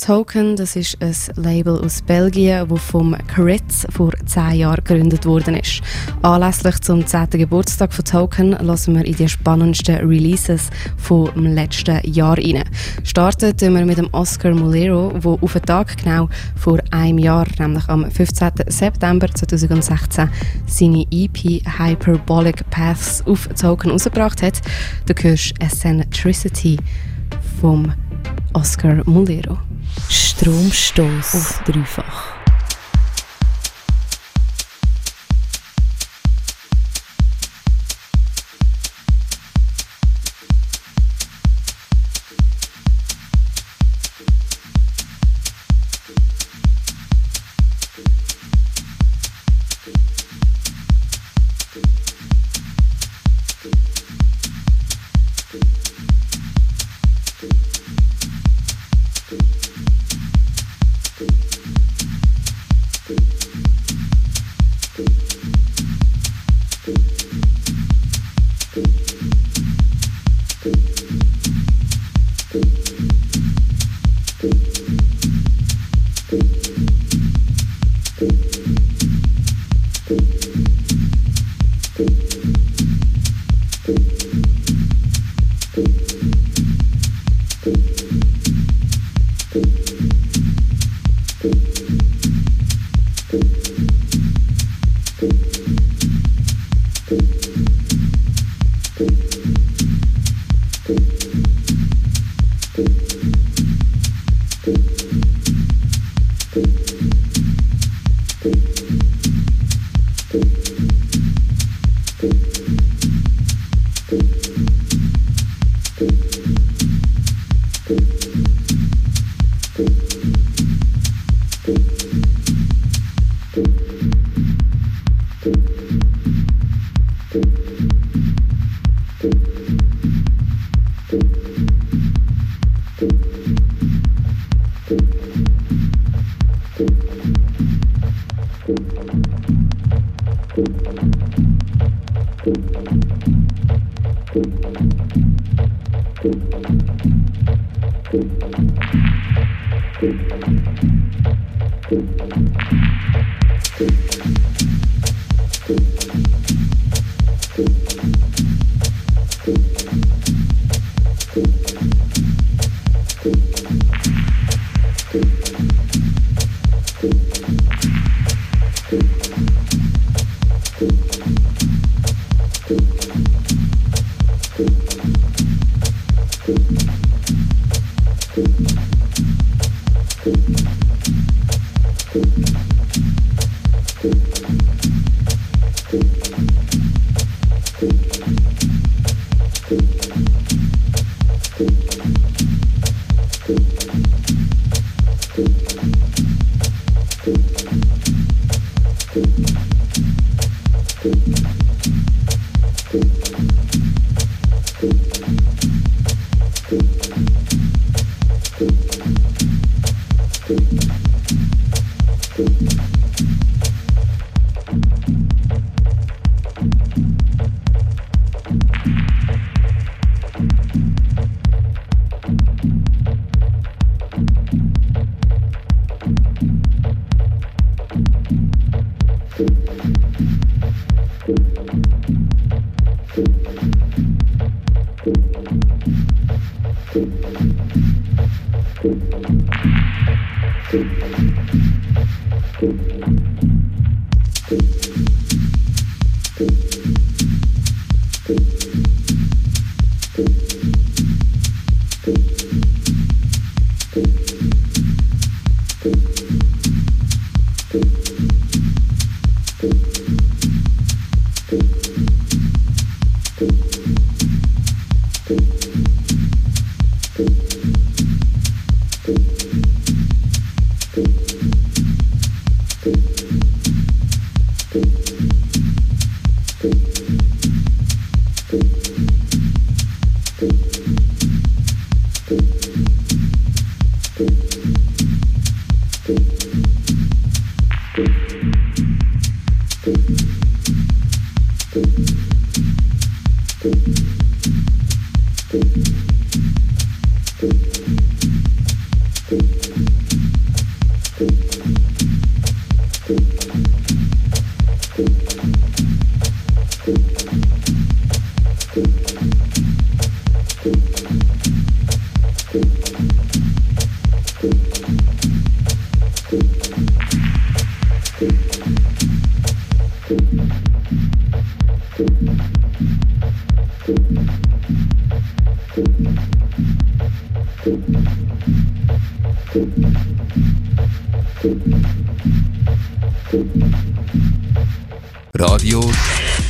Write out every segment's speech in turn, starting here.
Token, das ist ein Label aus Belgien, das vom Caritz vor zehn Jahren gegründet worden ist. Anlässlich zum 10. Geburtstag von Token lassen wir in die spannendsten Releases vom letzten Jahr rein. Starten wir mit dem Oscar Mulero, der auf den Tag genau vor einem Jahr, nämlich am 15. September 2016, seine EP Hyperbolic Paths auf Token rausgebracht hat. Du hörst Eccentricity vom Oscar Mulero. Stromstoß auf dreifach. Thank you. Radio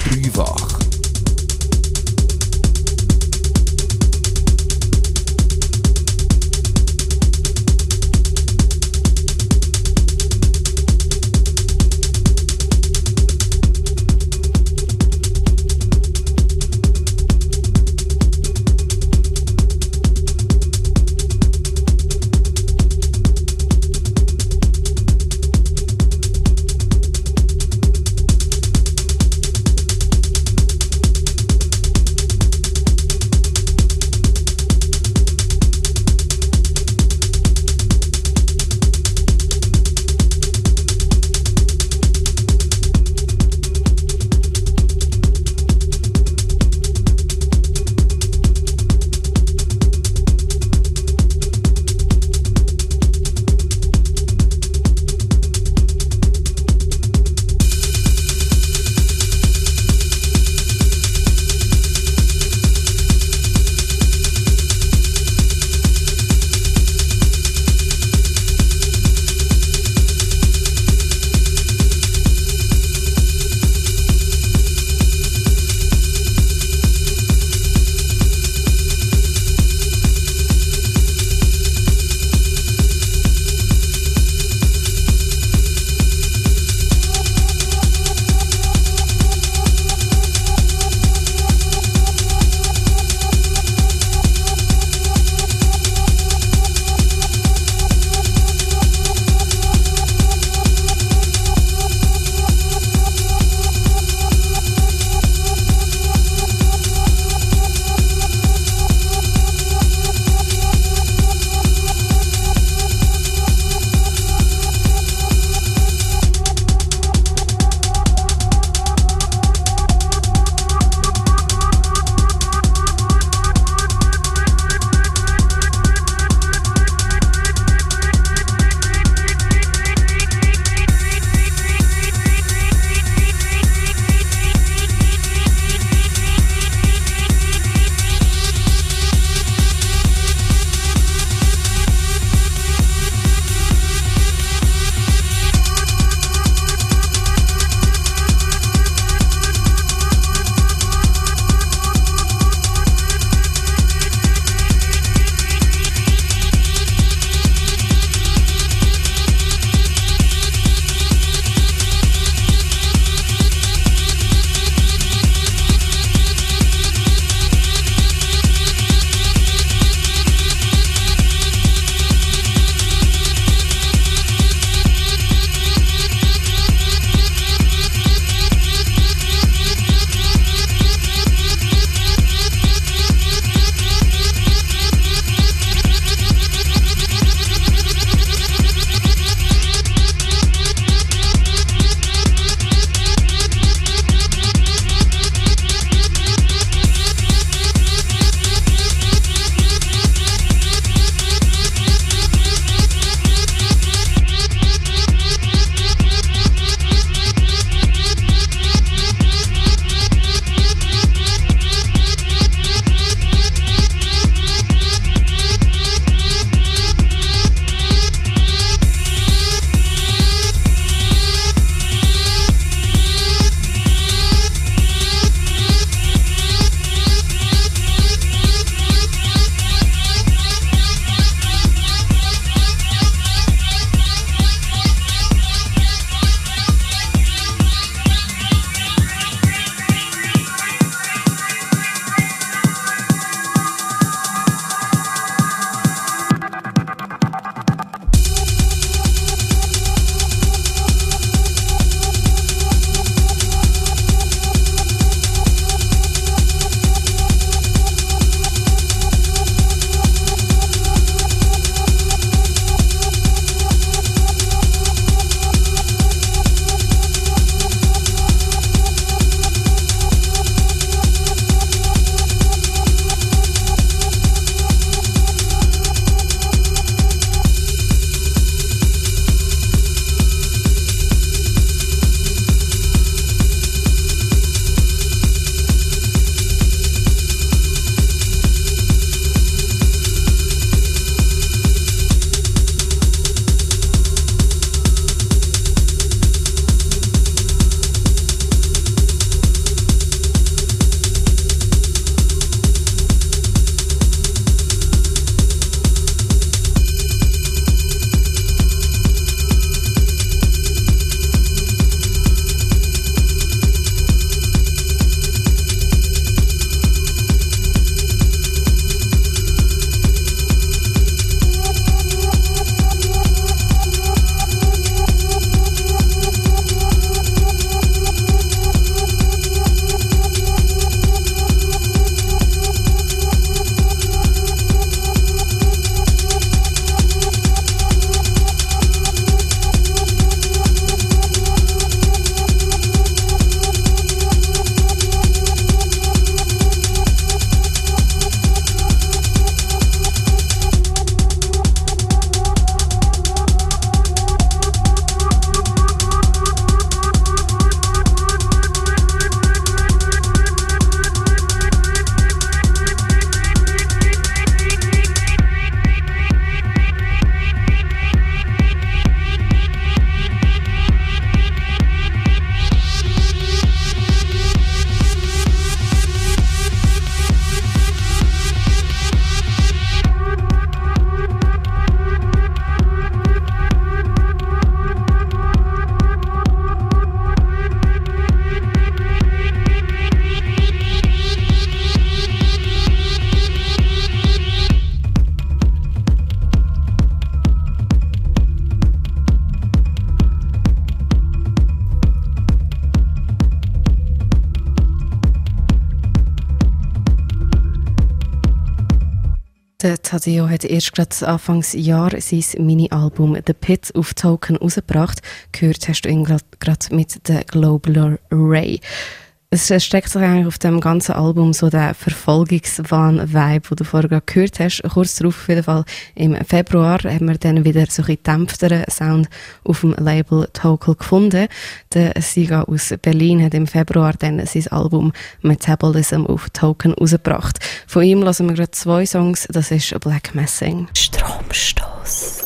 Dreifach. Tadeo hat erst gerade Anfangsjahr sein Mini-Album The Pit auf Token rausgebracht. Gehört hast du ihn gerade mit der Global Ray es steckt sich eigentlich auf dem ganzen Album so der Verfolgungswahn-Vibe, den du vorher gerade gehört hast. Kurz darauf, auf jeden Fall, im Februar haben wir dann wieder so ein dämpfteren Sound auf dem Label Tokel gefunden. Der Siga aus Berlin hat im Februar dann sein Album Metabolism auf Token rausgebracht. Von ihm lassen wir gerade zwei Songs, das ist Black Messing. Stromstoß.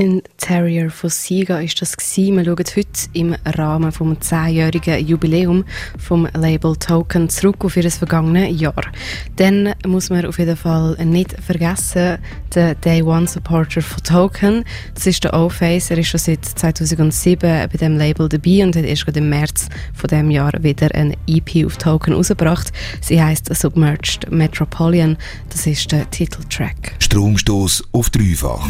In Terrier von Siga ist das gewesen. Wir schauen heute im Rahmen vom 10-jährigen Jubiläum vom Label Token zurück auf ihr vergangenes Jahr. Dann muss man auf jeden Fall nicht vergessen, den Day One Supporter von Token. Das ist der O-Face. Er ist schon seit 2007 bei dem Label dabei und hat erst im März von dem Jahr wieder ein EP auf Token rausgebracht. Sie heißt Submerged Metropolitan. Das ist der Titeltrack. Stromstoß auf dreifach.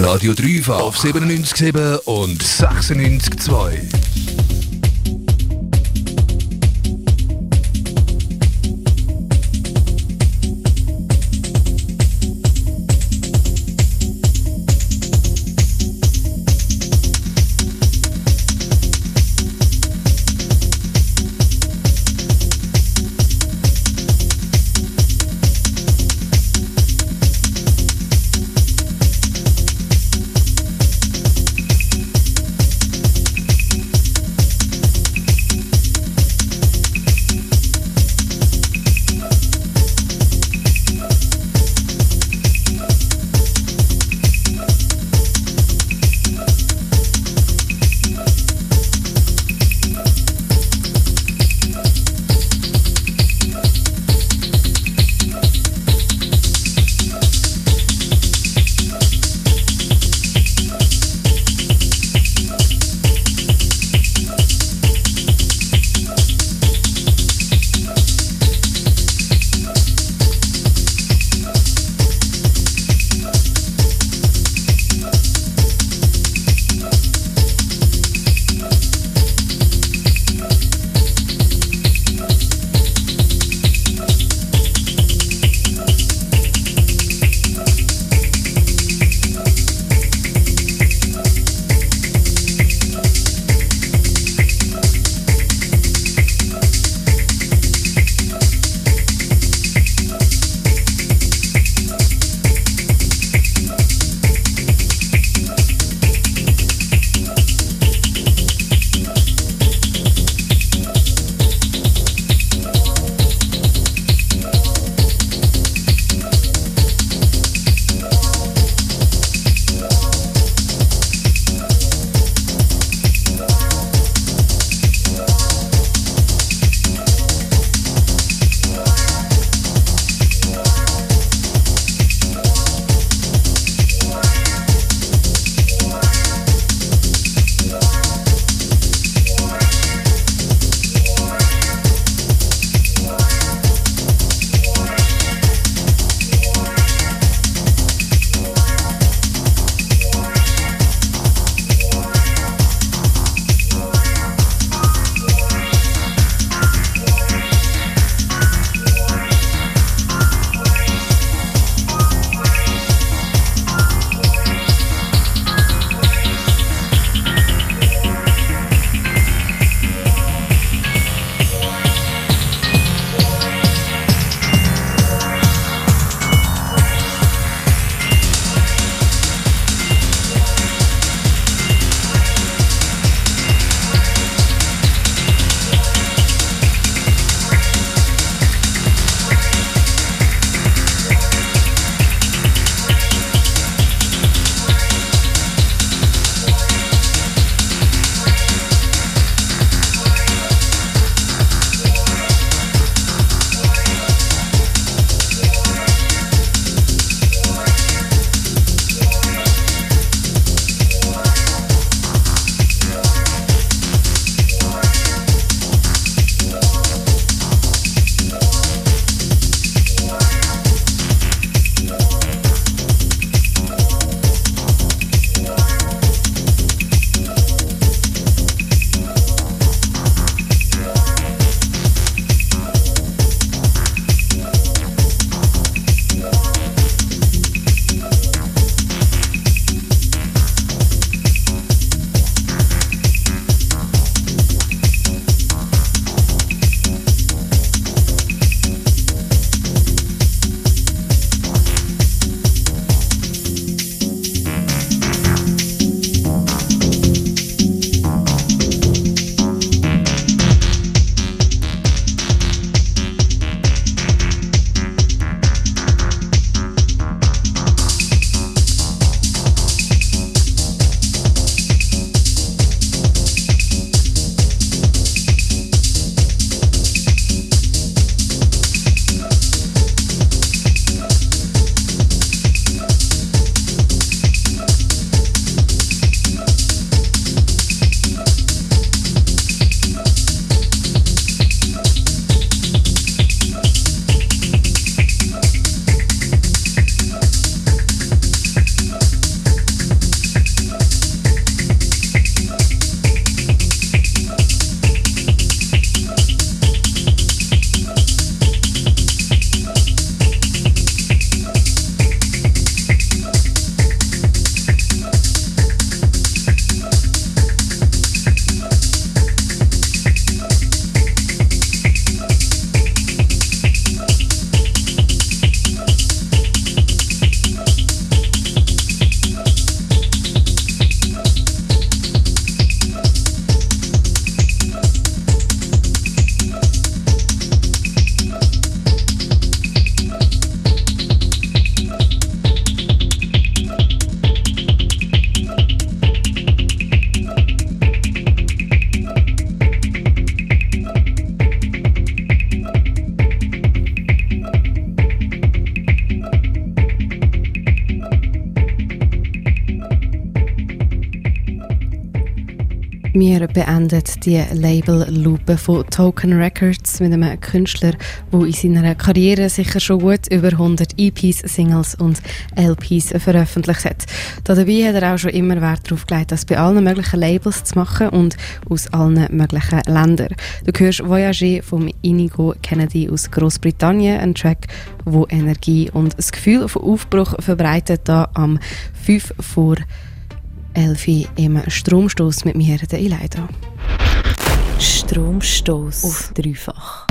Radio Dreifach auf 97,7 und 96,2. Wir beenden die Label-Lupe von Token Records mit einem Künstler, der in seiner Karriere sicher schon gut über 100 EPs, Singles und LPs veröffentlicht hat. Dabei hat er auch schon immer Wert darauf gelegt, das bei allen möglichen Labels zu machen und aus allen möglichen Ländern. Du hörst Voyager vom Inigo Kennedy aus Großbritannien, ein Track, wo Energie und das Gefühl von Aufbruch verbreitet, da am 5 vor Elfi im Stromstoß mit mir, der Ileida. Stromstoß auf dreifach.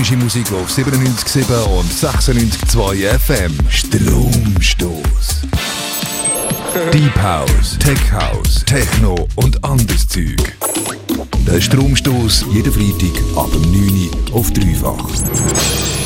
Elektronische Musik auf 97,7 und 96,2 FM. Stromstoß. Deep House, Tech House, Techno und anderes Zeug. Der Stromstoß jeden Freitag ab dem 9 Uhr auf dreifach.